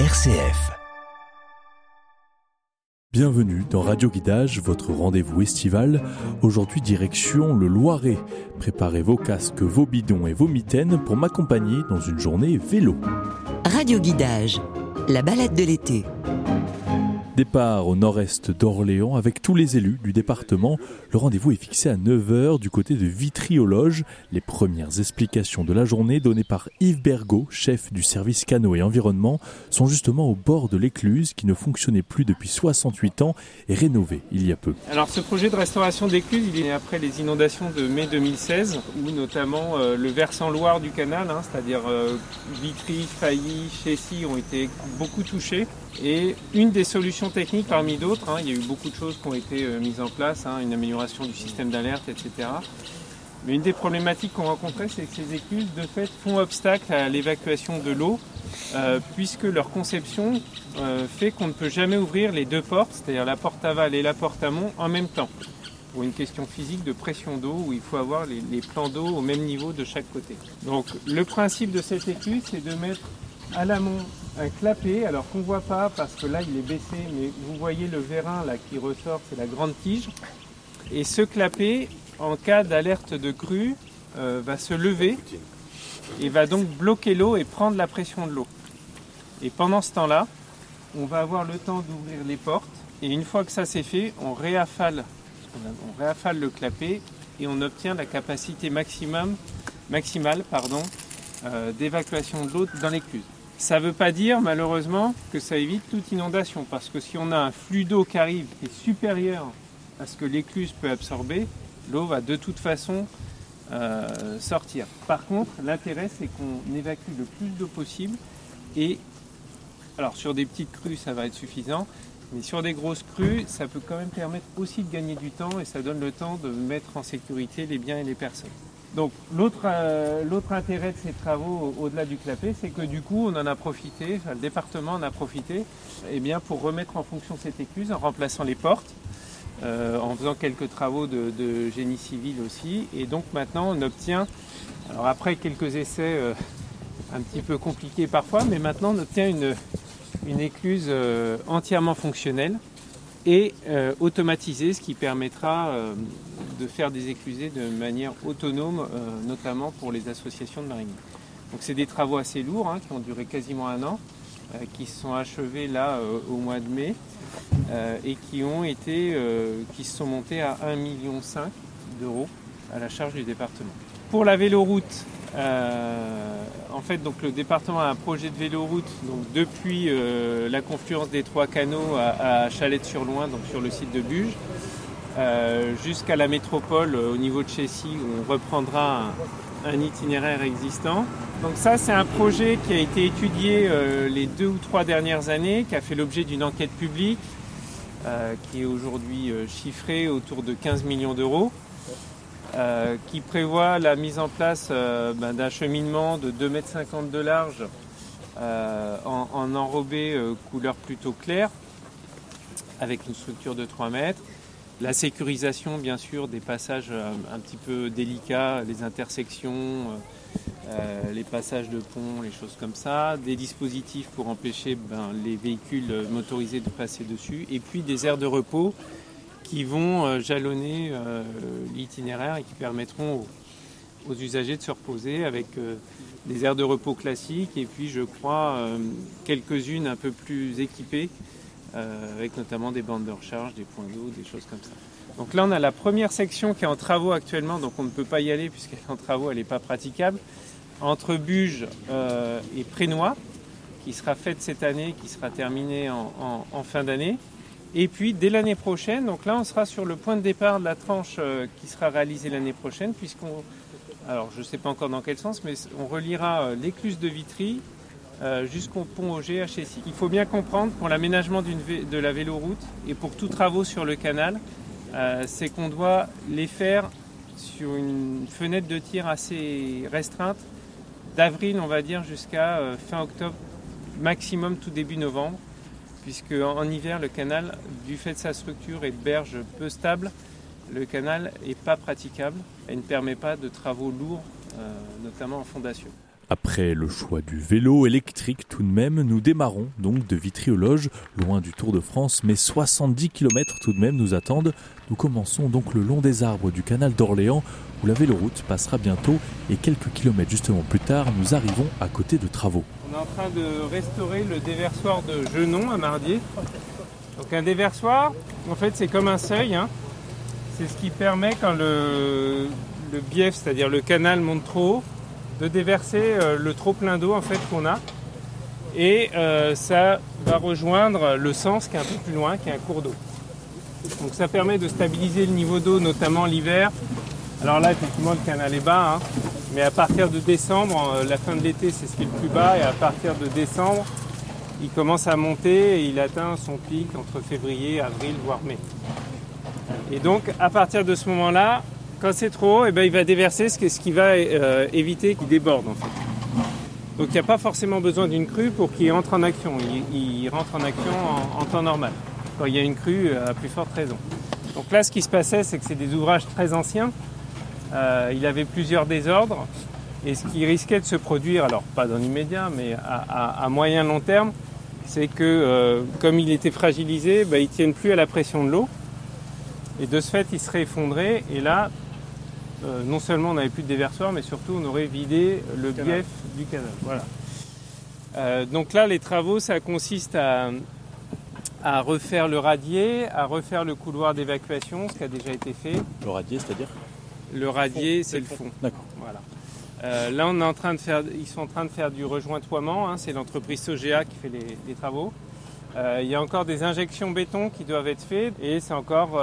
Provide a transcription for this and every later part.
RCF. Bienvenue dans Radio Guidage, votre rendez-vous estival. Aujourd'hui, direction le Loiret. Préparez vos casques, vos bidons et vos mitaines pour m'accompagner dans une journée vélo. Radio Guidage, la balade de l'été. Départ au nord-est d'Orléans avec tous les élus du département. Le rendez-vous est fixé à 9h du côté de Vitry-aux-Loges. Les premières explications de la journée données par Yves Bergot, chef du service canot et environnement, sont justement au bord de l'écluse qui ne fonctionnait plus depuis 68 ans et rénovée il y a peu. Alors ce projet de restauration d'écluse, il est après les inondations de mai 2016 où notamment euh, le versant Loire du canal, hein, c'est-à-dire euh, Vitry, Failly, Chessy ont été beaucoup touchés. Et une des solutions techniques parmi d'autres, hein, il y a eu beaucoup de choses qui ont été euh, mises en place, hein, une amélioration du système d'alerte, etc. Mais une des problématiques qu'on rencontrait, c'est que ces écluses, de fait, font obstacle à l'évacuation de l'eau, euh, puisque leur conception euh, fait qu'on ne peut jamais ouvrir les deux portes, c'est-à-dire la porte aval et la porte amont, en même temps. Pour une question physique de pression d'eau, où il faut avoir les, les plans d'eau au même niveau de chaque côté. Donc le principe de cette écluse, c'est de mettre à l'amont un clapet, alors qu'on ne voit pas parce que là il est baissé, mais vous voyez le vérin là qui ressort, c'est la grande tige. Et ce clapet, en cas d'alerte de crue, euh, va se lever et va donc bloquer l'eau et prendre la pression de l'eau. Et pendant ce temps-là, on va avoir le temps d'ouvrir les portes. Et une fois que ça c'est fait, on réaffale, on réaffale le clapet et on obtient la capacité maximum, maximale pardon, euh, d'évacuation de l'eau dans l'écluse. Ça ne veut pas dire malheureusement que ça évite toute inondation, parce que si on a un flux d'eau qui arrive qui est supérieur à ce que l'écluse peut absorber, l'eau va de toute façon euh, sortir. Par contre, l'intérêt c'est qu'on évacue le plus d'eau possible et alors sur des petites crues ça va être suffisant, mais sur des grosses crues ça peut quand même permettre aussi de gagner du temps et ça donne le temps de mettre en sécurité les biens et les personnes. Donc l'autre euh, l'autre intérêt de ces travaux au-delà du clapet, c'est que du coup on en a profité, le département en a profité, eh bien pour remettre en fonction cette écluse en remplaçant les portes, euh, en faisant quelques travaux de, génie civil aussi, et donc maintenant on obtient, alors après quelques essais euh, un petit peu compliqués parfois, mais maintenant on obtient une, une écluse entièrement fonctionnelle et euh, automatisée, ce qui permettra euh, de faire des éclusées de manière autonome, euh, notamment pour les associations de mariniers. Donc c'est des travaux assez lourds hein, qui ont duré quasiment un an, euh, qui se sont achevés là au mois de mai et qui ont été, qui se sont montés à 1,5 million d'euros à la charge du département. Pour la véloroute, en fait, donc le département a un projet de véloroute donc depuis la confluence des trois canaux à, Chalette-sur-Loing, donc sur le site de Buge, euh, jusqu'à la métropole euh, au niveau de Chessy où on reprendra un, un, itinéraire existant. Donc ça c'est un projet qui a été étudié euh, les deux ou trois dernières années, qui a fait l'objet d'une enquête publique euh, qui est aujourd'hui euh, chiffrée autour de 15 millions d'euros. Euh, qui prévoit la mise en place ben, d'un cheminement de 2,50 m de large en, en, enrobé couleur plutôt claire avec une structure de 3 mètres, la sécurisation, bien sûr, des passages un, petit peu délicats, les intersections, euh, les passages de pont, les choses comme ça, des dispositifs pour empêcher ben, les véhicules motorisés de passer dessus, et puis des aires de repos qui vont euh, jalonner euh, l'itinéraire et qui permettront aux, usagers de se reposer avec euh, des aires de repos classiques et puis, je crois, quelques-unes un peu plus équipées avec notamment des bandes de recharge, des points d'eau, des choses comme ça. Donc là, on a la première section qui est en travaux actuellement, donc on ne peut pas y aller puisqu'elle est en travaux, elle n'est pas praticable, entre Buge euh, et Prénois, qui sera faite cette année, qui sera terminée en fin d'année. Et puis dès l'année prochaine, donc là on sera sur le point de départ de la tranche euh, qui sera réalisée l'année prochaine, puisqu'on, alors je ne sais pas encore dans quel sens, mais on reliera euh, l'écluse de Vitry euh, jusqu'au pont Auger à Chessy. Il faut bien comprendre pour l'aménagement de la véloroute et pour tous travaux sur le canal, c'est qu'on doit les faire sur une fenêtre de tir assez restreinte, d'avril on va dire jusqu'à fin octobre, maximum tout début novembre, puisque en, hiver le canal, du fait de sa structure et de berge peu stable, le canal n'est pas praticable et ne permet pas de travaux lourds, euh, notamment en fondation. Après le choix du vélo électrique tout de même, nous démarrons donc de Vitry-aux-Loges, loin du Tour de France, mais 70 km tout de même nous attendent. Nous commençons donc le long des arbres du canal d'Orléans, où la véloroute passera bientôt, et quelques kilomètres justement plus tard, nous arrivons à côté de travaux. On est en train de restaurer le déversoir de Genon à Mardier. Donc un déversoir, en fait c'est comme un seuil, hein. c'est ce qui permet quand le, bief, c'est-à-dire le canal monte trop haut, de déverser euh, le trop plein d'eau en fait qu'on a. Et euh, ça va rejoindre le sens qui est un peu plus loin, qui est un cours d'eau. Donc ça permet de stabiliser le niveau d'eau, notamment l'hiver. Alors là, effectivement, le canal est bas, hein. mais à partir de décembre, euh, la fin de l'été, c'est ce qui est le plus bas, et à partir de décembre, il commence à monter et il atteint son pic entre février, avril, voire mai. Et donc, à partir de ce moment-là, quand c'est trop haut, eh ben, il va déverser ce qui va euh, éviter qu'il déborde en fait. Donc il n'y a pas forcément besoin d'une crue pour qu'il entre en action. Il, rentre en action en, temps normal. Quand il y a une crue, à plus forte raison. Donc là, ce qui se passait, c'est que c'est des ouvrages très anciens. Euh, il avait plusieurs désordres. Et ce qui risquait de se produire, alors pas dans l'immédiat, mais à, moyen long terme, c'est que comme il était fragilisé, bah, il ne tienne plus à la pression de l'eau. Et de ce fait, il serait effondré. Et là, euh, non seulement on n'avait plus de déversoir, mais surtout on aurait vidé le bief du canal. Voilà. Euh, donc là, les travaux, ça consiste à, refaire le radier, à refaire le couloir d'évacuation, ce qui a déjà été fait. Le radier, c'est-à-dire? Le radier, c'est le fond. D'accord. Voilà. Euh, là, on est en train de faire, ils sont en train de faire du rejointoiement. Hein, c'est l'entreprise Sogea qui fait les, travaux. il y a encore des injections béton qui doivent être faites et c'est encore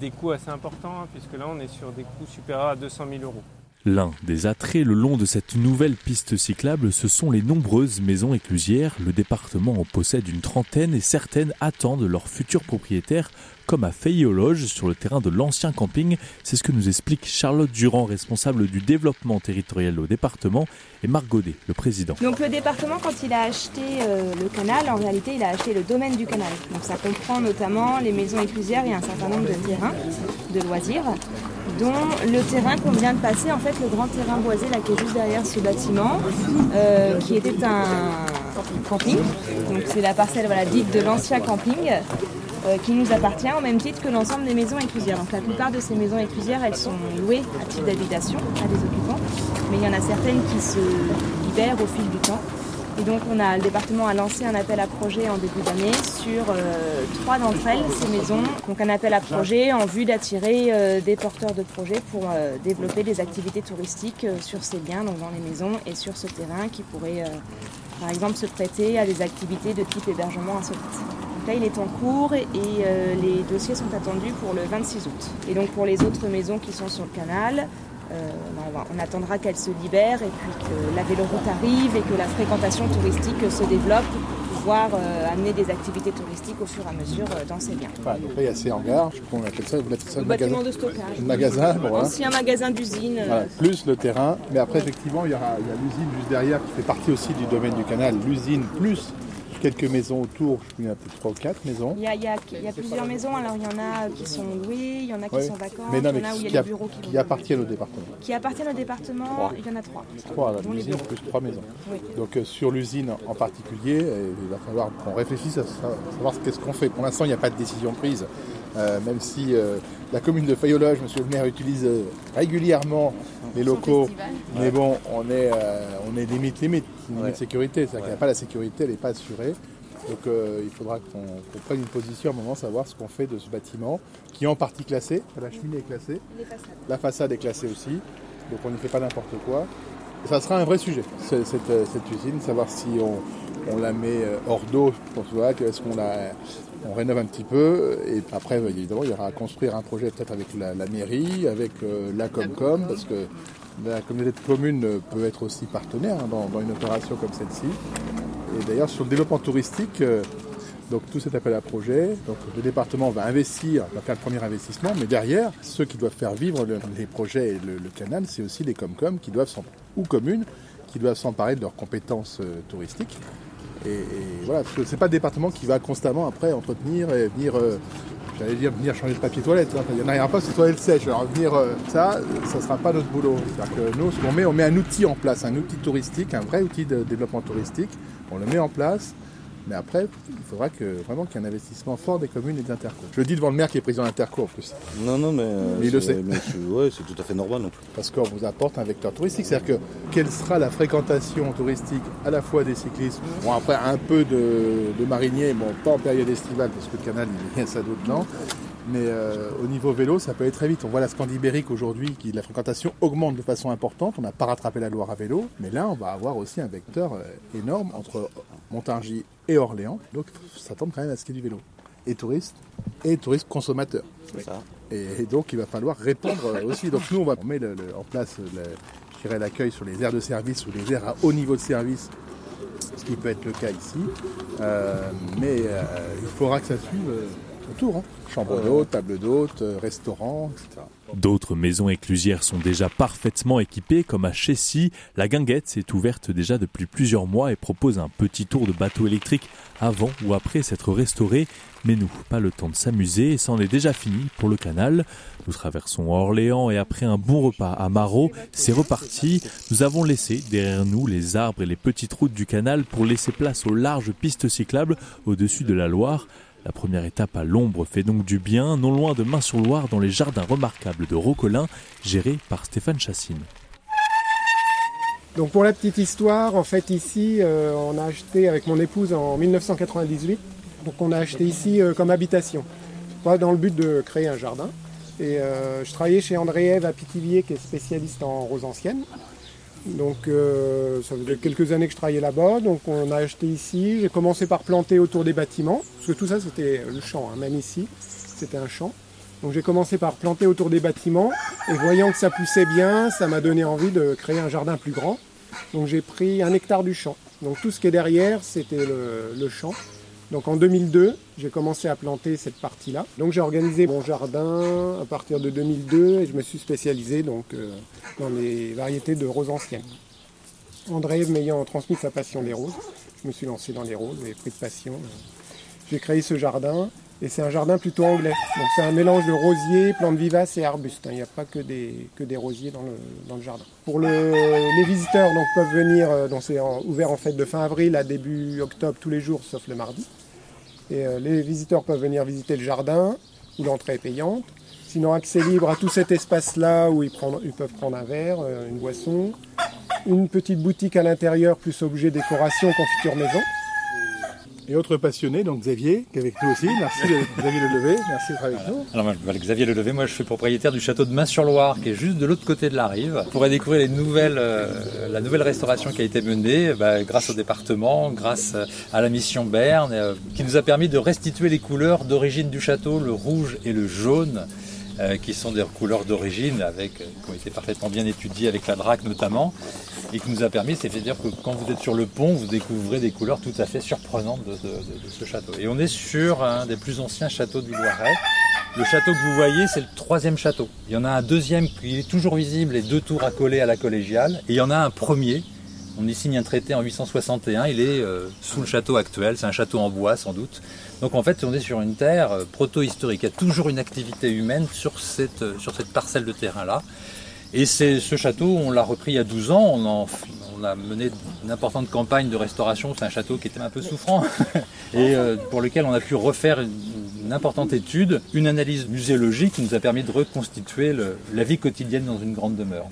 des coûts assez importants, hein, puisque là on est sur des coûts supérieurs à 200 000 euros. L'un des attraits le long de cette nouvelle piste cyclable, ce sont les nombreuses maisons éclusières. Le département en possède une trentaine et certaines attendent leurs futurs propriétaires, comme à Fayologe, sur le terrain de l'ancien camping. C'est ce que nous explique Charlotte Durand, responsable du développement territorial au département, et Marc Godet, le président. Donc le département, quand il a acheté euh, le canal, en réalité, il a acheté le domaine du canal. Donc ça comprend notamment les maisons éclusières et un certain nombre de terrains de loisirs dont le terrain qu'on vient de passer, en fait le grand terrain boisé là qui est juste derrière ce bâtiment, euh, qui était un camping. Donc c'est la parcelle voilà, dite de l'ancien camping. Euh, qui nous appartient au même titre que l'ensemble des maisons éclusières. Donc la plupart de ces maisons éclusières, elles sont louées à titre d'habitation à des occupants, mais il y en a certaines qui se libèrent au fil du temps. Et donc on a, le département a lancé un appel à projet en début d'année sur euh, trois d'entre elles, ces maisons. Donc un appel à projet en vue d'attirer euh, des porteurs de projets pour euh, développer des activités touristiques sur ces biens, donc dans les maisons et sur ce terrain qui pourrait par exemple se prêter à des activités de type hébergement insolite. Donc là il est en cours et les dossiers sont attendus pour le 26 août. Et donc pour les autres maisons qui sont sur le canal, on attendra qu'elle se libère et puis que la véloroute arrive et que la fréquentation touristique se développe pour pouvoir euh, amener des activités touristiques au fur et à mesure euh, dans ces biens. donc là, il y a ces hangars, je crois qu'on appelle ça, vous ça le bâtiment de stockage. Un magasin, bon, voilà. Ancien magasin d'usine. plus le terrain, mais après, effectivement, il y, aura, il y a l'usine juste derrière qui fait partie aussi du domaine du canal. L'usine plus quelques maisons autour, je il y a peut-être trois ou quatre maisons. Il y, a, il, y a, il y a, plusieurs maisons, alors il y en a qui sont louées, il y en a qui sont vacantes, mais non, mais il y en a où il y a des bureaux qui, qui appartiennent au département. Qui appartiennent au département, il y en a trois. Trois, l'usine plus trois maisons. Oui. Donc euh, sur l'usine en particulier, euh, il va falloir qu'on réfléchisse à savoir qu'est-ce qu'on fait. Pour l'instant, il n'y a pas de décision prise. Euh, même si euh, la commune de Fayologe, monsieur le maire, utilise euh, régulièrement les locaux, mais bon, on est, on est limite, limite, limite de sécurité, c'est-à-dire qu'il n'y a pas la sécurité, elle n'est pas assurée. Donc il faudra qu'on prenne une position à un moment, savoir ce qu'on fait de ce bâtiment, qui est en partie classé, la cheminée est classée, la façade est classée aussi, donc on n'y fait pas n'importe quoi. Et ça sera un vrai sujet, cette, cette usine, savoir si on, on la met hors d'eau, est-ce qu'on la, on rénove un petit peu et après évidemment il y aura à construire un projet peut-être avec la, mairie, avec euh, la Comcom parce que la communauté de communes peut être aussi partenaire hein, dans, une opération comme celle-ci. Et d'ailleurs sur le développement touristique, euh, donc tout cet appel à projet, donc le département va investir, va faire le premier investissement, mais derrière, ceux qui doivent faire vivre les projets et le, canal, c'est aussi les Comcom qui doivent, ou communes, qui doivent s'emparer de leurs compétences euh, touristiques. Et, voilà, parce que c'est pas le département qui va constamment après entretenir et venir, euh, j'allais dire venir changer de papier toilette. Hein. Il n'y en a rien pas, c'est toilette sèche. Alors venir ça, ça sera pas notre boulot. C'est-à-dire que nous, ce qu'on met, on met un outil en place, un outil touristique, un vrai outil de développement touristique. On le met en place mais après, il faudra que, vraiment qu'il y ait un investissement fort des communes et des intercours. Je le dis devant le maire qui est président d'intercours en plus. Non, non, mais, euh, il le sait. Oui, c'est tout à fait normal. Non Parce qu'on vous apporte un vecteur touristique. C'est-à-dire que quelle sera la fréquentation touristique à la fois des cyclistes, bon après un peu de, mariniers, bon pas en période estivale parce que le canal il y a ça d'autre dedans, mais euh, au niveau vélo, ça peut aller très vite. On voit la Scandibérique aujourd'hui, qui la fréquentation augmente de façon importante. On n'a pas rattrapé la Loire à vélo, mais là, on va avoir aussi un vecteur euh, énorme entre Montargis et Orléans. Donc, ça tombe quand même à ce qui est du vélo. Et touristes, et touristes consommateurs. Et, donc, il va falloir répondre euh, aussi. Donc, nous, on va mettre en place l'accueil sur les aires de service ou les aires à haut niveau de service ce qui peut être le cas ici. mais il faudra que ça suive autour. Hein. Chambre d'hôte, table d'hôte, euh, restaurant, etc. D'autres maisons éclusières sont déjà parfaitement équipées, comme à Chessy. La Guinguette s'est ouverte déjà depuis plusieurs mois et propose un petit tour de bateau électrique avant ou après s'être restauré. Mais nous, pas le temps de s'amuser et c'en est déjà fini pour le canal. Nous traversons Orléans et après un bon repas à Marot, c'est reparti. Nous avons laissé derrière nous les arbres et les petites routes du canal pour laisser place aux larges pistes cyclables au-dessus de la Loire. La première étape à l'ombre fait donc du bien, non loin de Main-sur-Loire, dans les jardins remarquables de Rocolin, gérés par Stéphane Chassine. Donc pour la petite histoire, en fait ici, euh, on a acheté avec mon épouse en 1998. Donc on a acheté ici euh, comme habitation, pas dans le but de créer un jardin. Et euh, je travaillais chez André Eve à Pithiviers, qui est spécialiste en rose ancienne. Donc euh, ça faisait quelques années que je travaillais là-bas, donc on a acheté ici. J'ai commencé par planter autour des bâtiments, parce que tout ça c'était le champ, hein. même ici c'était un champ. Donc j'ai commencé par planter autour des bâtiments, et voyant que ça poussait bien, ça m'a donné envie de créer un jardin plus grand. Donc j'ai pris un hectare du champ. Donc tout ce qui est derrière, c'était le champ. Donc en 2002, j'ai commencé à planter cette partie-là. Donc j'ai organisé mon jardin à partir de 2002 et je me suis spécialisé donc, euh, dans les variétés de roses anciennes. André m'ayant transmis sa passion des roses, je me suis lancé dans les roses et pris de passion. J'ai créé ce jardin et c'est un jardin plutôt anglais. Donc c'est un mélange de rosiers, plantes vivaces et arbustes. Il n'y a pas que des, que des rosiers dans le, jardin. Pour les visiteurs donc, peuvent venir, euh, donc c'est ouvert en fait de fin avril à début octobre tous les jours sauf le mardi. Et euh, les visiteurs peuvent venir visiter le jardin où l'entrée est payante. Sinon accès libre à tout cet espace-là où ils, ils, peuvent prendre un verre, euh, une boisson. Une petite boutique à l'intérieur plus objet décoration, confiture maison et autre passionné, donc Xavier, qui est avec nous aussi. Merci Xavier Lelevé, merci d'être avec nous. Alors moi, Xavier Lelevé, moi je suis propriétaire du château de Main-sur-Loire, qui est juste de l'autre côté de la rive. Vous pourrez découvrir les nouvelles, euh, la nouvelle restauration qui a été menée bah, grâce au département, grâce euh, à la mission Berne, euh, qui nous a permis de restituer les couleurs d'origine du château, le rouge et le jaune. Qui sont des couleurs d'origine avec qui ont été parfaitement bien étudiées avec la drac notamment et qui nous a permis, c'est-à-dire que quand vous êtes sur le pont, vous découvrez des couleurs tout à fait surprenantes de, ce château. Et on est sur un des plus anciens châteaux du Loiret. Le château que vous voyez, c'est le troisième château. Il y en a un deuxième qui est toujours visible et deux tours accolées à la collégiale. Et il y en a un premier. On y signe un traité en 861. Il est euh, sous le château actuel. C'est un château en bois, sans doute. Donc en fait, on est sur une terre euh, proto-historique. Il y a toujours une activité humaine sur cette, euh, sur cette parcelle de terrain-là. Et c'est ce château, on l'a repris il y a 12 ans, on, a mené une importante campagne de restauration, c'est un château qui était un peu souffrant, et pour lequel on a pu refaire une, importante étude, une analyse muséologique qui nous a permis de reconstituer la vie quotidienne dans une grande demeure.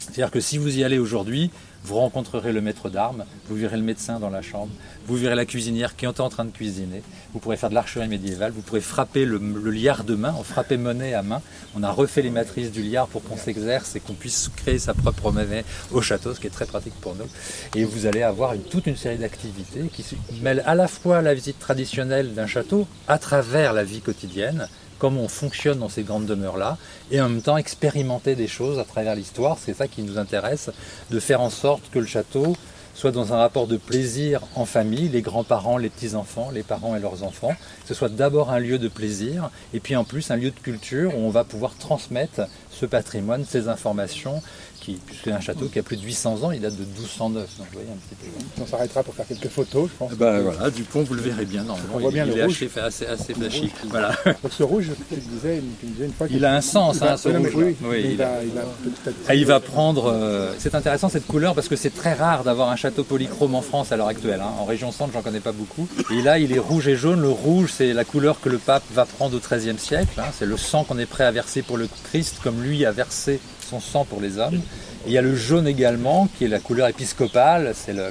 C'est-à-dire que si vous y allez aujourd'hui, vous rencontrerez le maître d'armes, vous verrez le médecin dans la chambre, vous verrez la cuisinière qui est en train de cuisiner, vous pourrez faire de l'archerie médiévale, vous pourrez frapper le, liard de main, on frappait monnaie à main, on a refait les matrices du liard pour qu'on s'exerce et qu'on puisse créer sa propre monnaie au château, ce qui est très pratique pour nous. Et vous allez avoir toute une série d'activités qui mêlent à la fois la visite traditionnelle d'un château à travers la vie quotidienne, comment on fonctionne dans ces grandes demeures-là, et en même temps expérimenter des choses à travers l'histoire. C'est ça qui nous intéresse, de faire en sorte que le château soit dans un rapport de plaisir en famille, les grands-parents, les petits-enfants, les parents et leurs enfants, que ce soit d'abord un lieu de plaisir, et puis en plus un lieu de culture où on va pouvoir transmettre ce patrimoine, ces informations qui, puisque c'est un château qui a plus de 800 ans, il date de 1209. Donc vous voyez un petit peu. On s'arrêtera pour faire quelques photos, je pense. Bah voilà, Dupont, vous le verrez bien. Non, On voit bien il le est rouge. assez, assez, assez flashy. Voilà. Donc ce rouge, me disais, me disais une fois Il a un sens, il hein, ce rouge. oui, Oui, il, il va, il. Ah, il va prendre. euh, c'est intéressant cette couleur parce que c'est très rare d'avoir un château polychrome en France à l'heure actuelle. hein. En région centre, j'en connais pas beaucoup. Et là, il est rouge et jaune. Le rouge, c'est la couleur que le pape va prendre au XIIIe siècle. hein. C'est le sang qu'on est prêt à verser pour le Christ, comme lui a versé son sang pour les hommes. Et il y a le jaune également, qui est la couleur épiscopale. C'est la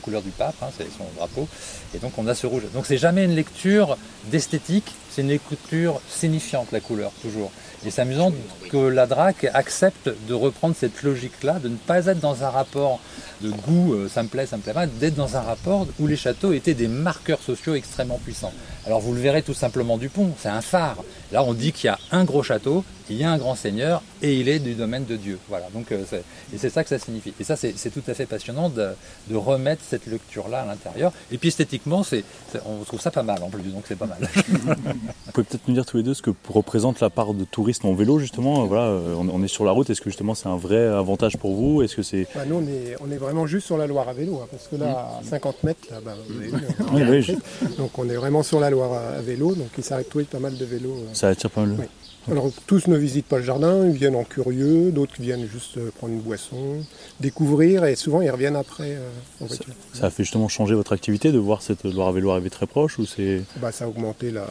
couleur du pape, hein, c'est son drapeau. Et donc on a ce rouge. Donc c'est jamais une lecture d'esthétique, c'est une lecture signifiante la couleur toujours. Et c'est amusant que la DRAC accepte de reprendre cette logique-là, de ne pas être dans un rapport de goût, euh, ça me plaît, ça me plaît pas, d'être dans un rapport où les châteaux étaient des marqueurs sociaux extrêmement puissants. Alors vous le verrez tout simplement du pont, c'est un phare. Là on dit qu'il y a un gros château, il y a un grand seigneur et il est du domaine de Dieu. Voilà, donc euh, c'est- et c'est ça que ça signifie. Et ça c'est tout à fait passionnant de, de remettre cette lecture-là à l'intérieur. Et puis esthétiquement, c'est on trouve ça pas mal en plus, donc c'est pas mal. Vous pouvez peut-être nous dire tous les deux ce que représente la part de tourisme en vélo, justement. Voilà, euh, on on est sur la route. Est-ce que justement c'est un vrai avantage pour vous? Est-ce que c'est. Bah, nous, on est, on est vraiment juste sur la Loire à vélo, hein, parce que là, à 50 mètres, là, bah, vous avez vu, on Oui, est oui, donc on est vraiment sur la Loire à, à vélo, donc il s'arrête tous pas mal de vélos. euh. Ça attire pas mal. Oui. Alors tous ne visitent pas le jardin, ils viennent en curieux, d'autres viennent juste euh, prendre une boisson, découvrir, et souvent ils reviennent après euh, en voiture. Ça a fait justement changer votre activité de voir cette Loire à vélo arriver très proche ou c'est. Bah, ça a augmenté la...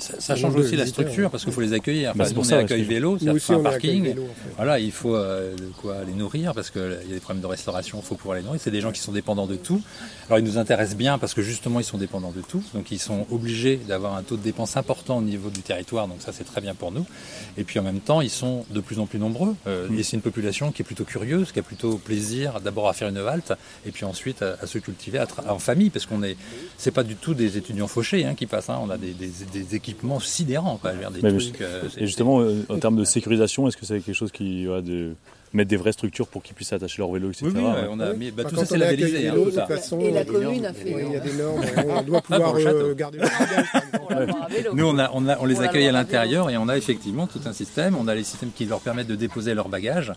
Ça, change aussi la structure ouais. parce qu'il faut les accueillir. Bah, Enfin, c'est pour on ça, accueil c'est- vélo, Nous c'est-à-dire aussi, qu'il faut on un est accueil parking. vélo, en fait. Voilà, il faut euh, de quoi les nourrir parce qu'il y a des problèmes de restauration, il faut pouvoir les nourrir. C'est des gens qui sont dépendants de tout. Alors ils nous intéressent bien parce que justement ils sont dépendants de tout, donc ils sont obligés d'avoir un taux de dépense important au niveau du territoire, donc ça c'est très bien pour nous. Et puis en même temps ils sont de plus en plus nombreux euh, et c'est une population qui est plutôt curieuse, qui a plutôt plaisir d'abord à faire une halte et puis ensuite à, à se cultiver à en famille parce qu'on est, c'est pas du tout des étudiants fauchés hein, qui passent, hein. on a des, des- des équipements sidérants, quoi, je veux dire, des Mais trucs. euh, Et justement, euh, en termes de sécurisation, est-ce que c'est quelque chose qui va de mettre des vraies structures pour qu'ils puissent attacher leur vélo, etc. Oui, oui, ouais. ouais, on a mis, bah, Bah, tout ça c'est labellisé, hein, tout ça. façon, Et la il y a des commune a fait, Oui, il y a euh, des normes, on doit Pas pouvoir euh, garder le. Nous, on, a, on, a- on les accueille à l'intérieur et on a effectivement tout un système. On a les systèmes qui leur permettent de déposer leurs bagages.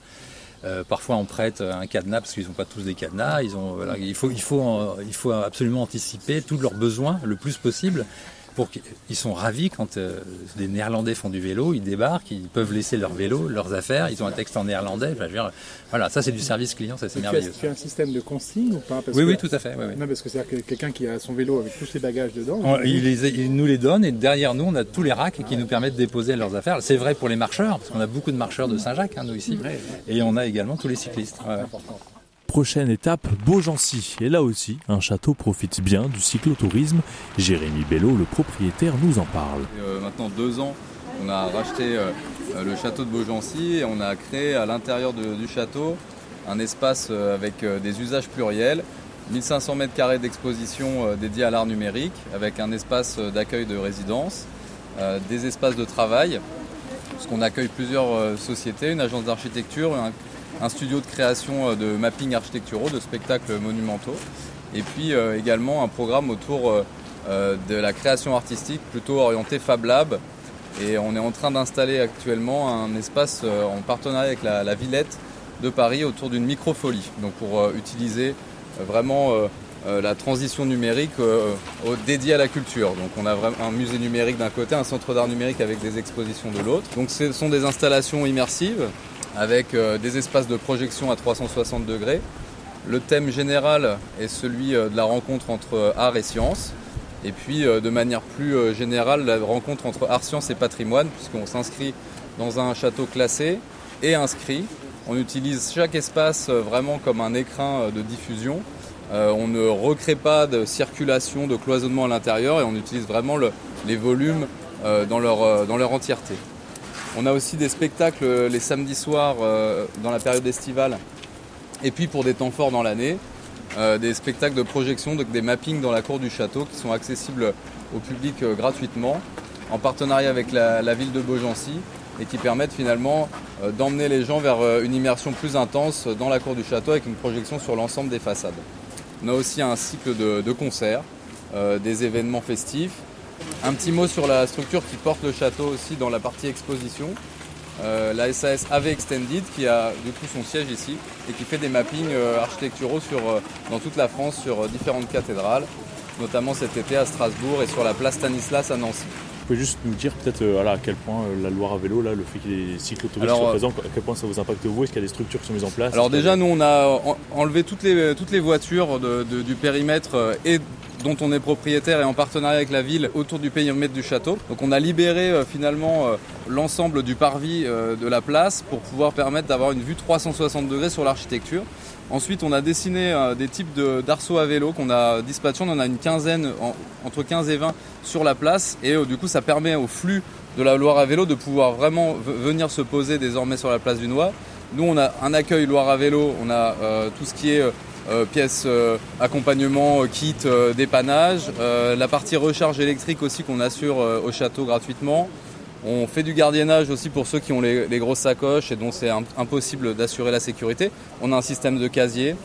Euh, parfois, on prête un cadenas parce qu'ils n'ont pas tous des cadenas. Ils ont, voilà, il, faut, il, faut, en- il faut absolument anticiper tous leurs besoins le plus possible. Pour ils sont ravis quand euh, des Néerlandais font du vélo, ils débarquent, ils peuvent laisser leur vélo, leurs affaires, ils ont un texte en néerlandais. Enfin, je veux dire, voilà, ça c'est du service client, ça c'est Tu as, merveilleux. tu as un système de consigne ou pas? Parce Oui, que- oui, tout à fait. oui, oui. Non, parce que c'est-à-dire que quelqu'un qui a son vélo avec tous ses bagages dedans. On- il, les- il nous les donne et derrière nous on a tous les racks qui nous permettent de déposer leurs affaires. C'est vrai pour les marcheurs, parce qu'on a beaucoup de marcheurs de Saint-Jacques, hein, nous ici, et on a également tous les cyclistes. Prochaine étape, Beaugency. Et là aussi, un château profite bien du cyclotourisme. Jérémy Bello, le propriétaire, nous en parle. Euh, maintenant deux ans, on a racheté euh, euh, le château de Beaugency et on a créé à l'intérieur du château un espace avec des usages pluriels, 1500 mètres carrés d'exposition dédiés à l'art numérique, avec un espace d'accueil de résidence, des espaces de travail, parce qu'on accueille plusieurs sociétés, une agence d'architecture, un, studio de création euh, de mapping architecturaux, de spectacles monumentaux, et puis euh, également un programme autour euh, de la création artistique plutôt orienté Fab Lab. Et on est en train d'installer actuellement un espace en partenariat avec la, Villette de Paris autour d'une microfolie. Donc pour utiliser vraiment la transition numérique dédiée à la culture. Donc on a un musée numérique d'un côté, un centre d'art numérique avec des expositions de l'autre. Donc ce sont des installations immersives avec euh, des espaces de projection à 360 degrés. Le thème général est celui euh, de la rencontre entre euh, art et science. Et puis de manière plus générale, la rencontre entre art, science et patrimoine, puisqu'on s'inscrit dans un château classé et inscrit. On utilise chaque espace vraiment comme un écrin de diffusion. On ne recrée pas de circulation, de cloisonnement à l'intérieur et on utilise vraiment le- les volumes dans leur entièreté. On a aussi des spectacles euh, les samedis soirs euh, dans la période estivale et puis pour des temps forts dans l'année, euh, des spectacles de projection, donc des mappings dans la cour du château qui sont accessibles au public gratuitement en partenariat avec la, ville de Beaugency et qui permettent finalement d'emmener les gens vers une immersion plus intense dans la cour du château avec une projection sur l'ensemble des façades. On a aussi un cycle de, concerts, des événements festifs. Un petit mot sur la structure qui porte le château aussi dans la partie exposition. euh, la SAS AV Extended qui a du coup son siège ici et qui fait des mappings euh, architecturaux sur, euh, dans toute la France sur différentes cathédrales, notamment cet été à Strasbourg et sur la place Stanislas à Nancy. Vous pouvez juste nous dire peut-être voilà, à quel point la Loire à vélo, là, le fait qu'il y ait des cyclotouristes Alors, présents, à quel point ça vous impacte vous? Est-ce qu'il y a des structures qui sont mises en place? Alors déjà nous on a en- enlevé toutes les, toutes les voitures de- de- du périmètre et dont on est propriétaire et en partenariat avec la ville autour du périmètre du château. Donc on a libéré euh, finalement euh, l'ensemble du parvis euh, de la place pour pouvoir permettre d'avoir une vue 360 degrés sur l'architecture. Ensuite, on a dessiné des types de- d'arceaux à vélo qu'on a dispatchés. On en a une quinzaine, en- entre 15 et 20 sur la place. Et du coup, ça permet au flux de la Loire à vélo de pouvoir vraiment venir se poser désormais sur la place du Noir. Nous, on a un accueil Loire à vélo. On a tout ce qui est euh, pièces, euh, accompagnement, euh, kit, euh, dépannage. La partie recharge électrique aussi qu'on assure au château gratuitement. On fait du gardiennage aussi pour ceux qui ont les, grosses sacoches et dont c'est im- impossible d'assurer la sécurité. On a un système de casier.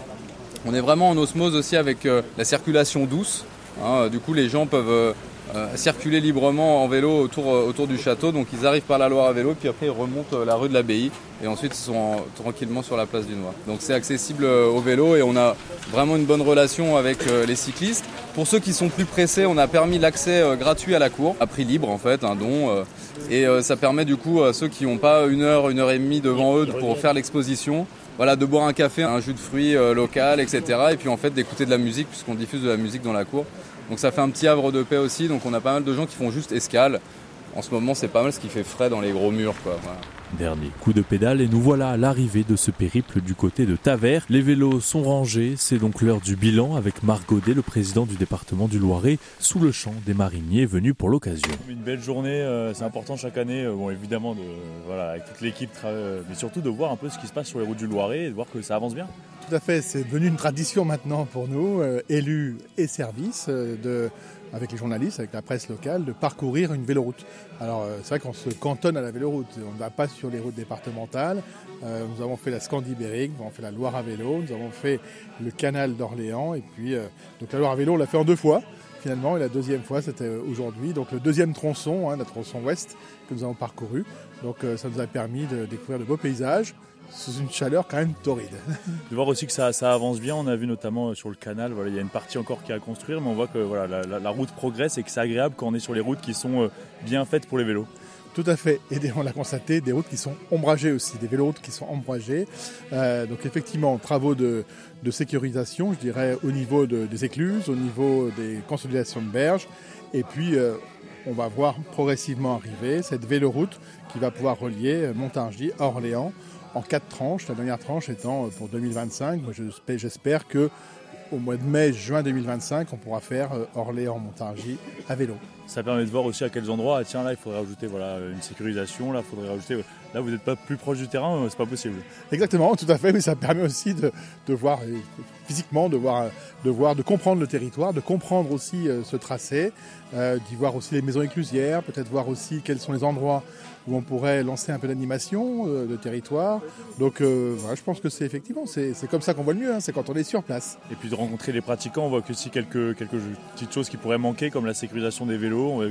On est vraiment en osmose aussi avec la circulation douce. hein. du coup, les gens peuvent euh, circuler librement en vélo autour, euh, autour du château. Donc, ils arrivent par la Loire à vélo, puis après, ils remontent euh, la rue de l'Abbaye. Et ensuite, ils sont en- tranquillement sur la place du Noir. Donc, c'est accessible euh, au vélo et on a vraiment une bonne relation avec les cyclistes. Pour ceux qui sont plus pressés, on a permis l'accès gratuit à la cour, à prix libre en fait, un don. et ça permet du coup à ceux qui n'ont pas une heure, une heure et demie devant eux pour faire l'exposition, voilà, de boire un café, un jus de fruits local, etc. Et puis en fait d'écouter de la musique puisqu'on diffuse de la musique dans la cour. Donc ça fait un petit havre de paix aussi. Donc on a pas mal de gens qui font juste escale. En ce moment, c'est pas mal ce qui fait frais dans les gros murs, quoi. voilà. Dernier coup de pédale et nous voilà à l'arrivée de ce périple du côté de Tavers. Les vélos sont rangés, c'est donc l'heure du bilan avec Marc Godet, le président du département du Loiret, sous le champ des mariniers venus pour l'occasion. Une belle journée, euh, c'est important chaque année, euh, bon évidemment de, voilà, avec toute l'équipe, euh, mais surtout de voir un peu ce qui se passe sur les routes du Loiret et de voir que ça avance bien. Tout à fait, c'est devenu une tradition maintenant pour nous, élus et services, de, avec les journalistes, avec la presse locale, de parcourir une véloroute. Alors euh, c'est vrai qu'on se cantonne à la véloroute, on ne va pas sur les routes départementales. Euh, nous avons fait la Scandibérique, nous avons fait la Loire à vélo, nous avons fait le canal d'Orléans, et puis euh, donc la Loire à vélo on l'a fait en deux fois finalement, et la deuxième fois c'était aujourd'hui, donc le deuxième tronçon, hein, la tronçon ouest que nous avons parcouru. Donc euh, ça nous a permis de découvrir de beaux paysages sous une chaleur quand même torride. De voir aussi que ça, avance bien, on a vu notamment euh, sur le canal, il y a une partie encore qui est à construire, mais on voit que la, route progresse et que c'est agréable quand on est sur les routes qui sont euh, bien faites pour les vélos. Tout à fait. Et on l'a constaté, des routes qui sont ombragées aussi, des véloroutes qui sont ombragées. Euh, donc effectivement, travaux de, sécurisation, je dirais, au niveau de- des écluses, au niveau des consolidations de berges. Et puis, euh, on va voir progressivement arriver cette véloroute qui va pouvoir relier euh, Montargis à Orléans en quatre tranches, la dernière tranche étant pour 2025. Moi, j'espère- j'espère que au mois de mai, juin 2025, on pourra faire euh, Orléans-Montargis à vélo. Ça permet de voir aussi à quels endroits, ah, tiens là il faudrait rajouter voilà, une sécurisation, là il faudrait rajouter, là vous n'êtes pas plus proche du terrain, euh, c'est pas possible. Exactement, tout à fait. Oui, ça permet aussi de, de voir euh, physiquement, de voir, euh, de voir, de comprendre le territoire, de comprendre aussi euh, ce tracé, euh, d'y voir aussi les maisons éclusières, peut-être voir aussi quels sont les endroits où on pourrait lancer un peu d'animation euh, de territoire. Donc, euh, voilà, je pense que c'est effectivement, c'est comme ça qu'on voit le mieux. hein, c'est quand on est sur place. Et puis de rencontrer les pratiquants, on voit que quelques, petites choses qui pourraient manquer, comme la sécurisation des vélos. On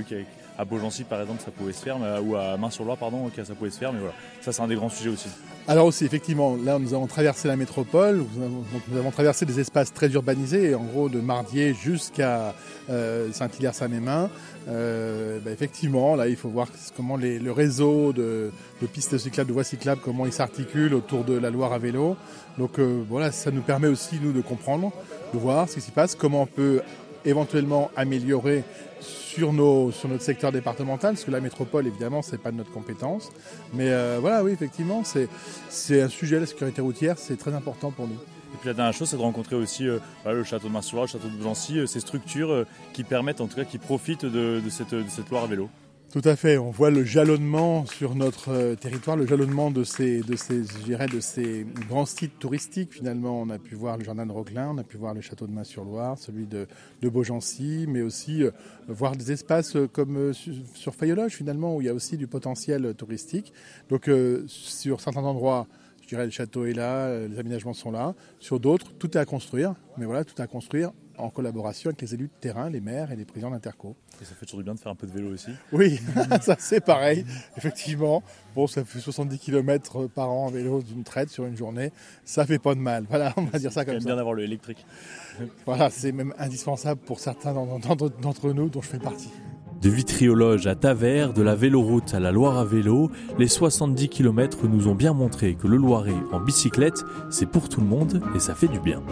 qu'à Beaugency par exemple ça pouvait se faire, ou à Main-sur-Loire pardon, ça pouvait se faire, mais voilà, ça c'est un des grands sujets aussi. Alors aussi, effectivement, là, nous avons traversé la métropole, nous avons, traversé des espaces très urbanisés, en gros de Mardier jusqu'à euh, Saint-Hilaire-Saint-Mémin. Euh, bah, effectivement, là, il faut voir comment les- le réseau de, de pistes cyclables, de voies cyclables, comment il s'articule autour de la Loire à vélo. Donc euh, voilà, ça nous permet aussi, nous, de comprendre, de voir ce qui s'y passe, comment on peut éventuellement améliorer sur, nos, sur notre secteur départemental, parce que la métropole, évidemment, c'est pas de notre compétence. Mais euh, voilà, oui, effectivement, c'est un sujet, la sécurité routière, c'est très important pour nous. Et puis la dernière chose, c'est de rencontrer aussi euh, voilà, le château de Main-sur-Loire, le château de Beaugency, euh, ces structures qui permettent, en tout cas, qui profitent de, de cette, de cette Loire à vélo. Tout à fait, on voit le jalonnement sur notre euh, territoire, le jalonnement de ces, de ces, de ces grands sites touristiques. Finalement, on a pu voir le jardin de Roquelin, on a pu voir le château de Main-sur-Loire, celui de, Beaugency, mais aussi euh, voir des espaces euh, comme sur, sur Fayologe, finalement, où il y a aussi du potentiel touristique. Donc, sur certains endroits, je dirais, le château est là, les aménagements sont là. Sur d'autres, tout est à construire, mais voilà, tout est à construire en collaboration avec les élus de terrain, les maires et les présidents d'interco. Et ça fait toujours du bien de faire un peu de vélo aussi. Oui, ça c'est pareil, effectivement. Bon, ça fait 70 km par an en vélo d'une traite sur une journée, ça fait pas de mal. Voilà, on va dire ça comme J'aime ça. bien d'avoir le électrique. Voilà, c'est même indispensable pour certains d'entre d'entre nous dont je fais partie. De Vitriologe à Tavers, de la véloroute à la Loire à vélo, les 70 km nous ont bien montré que le Loiret en bicyclette, c'est pour tout le monde et ça fait du bien.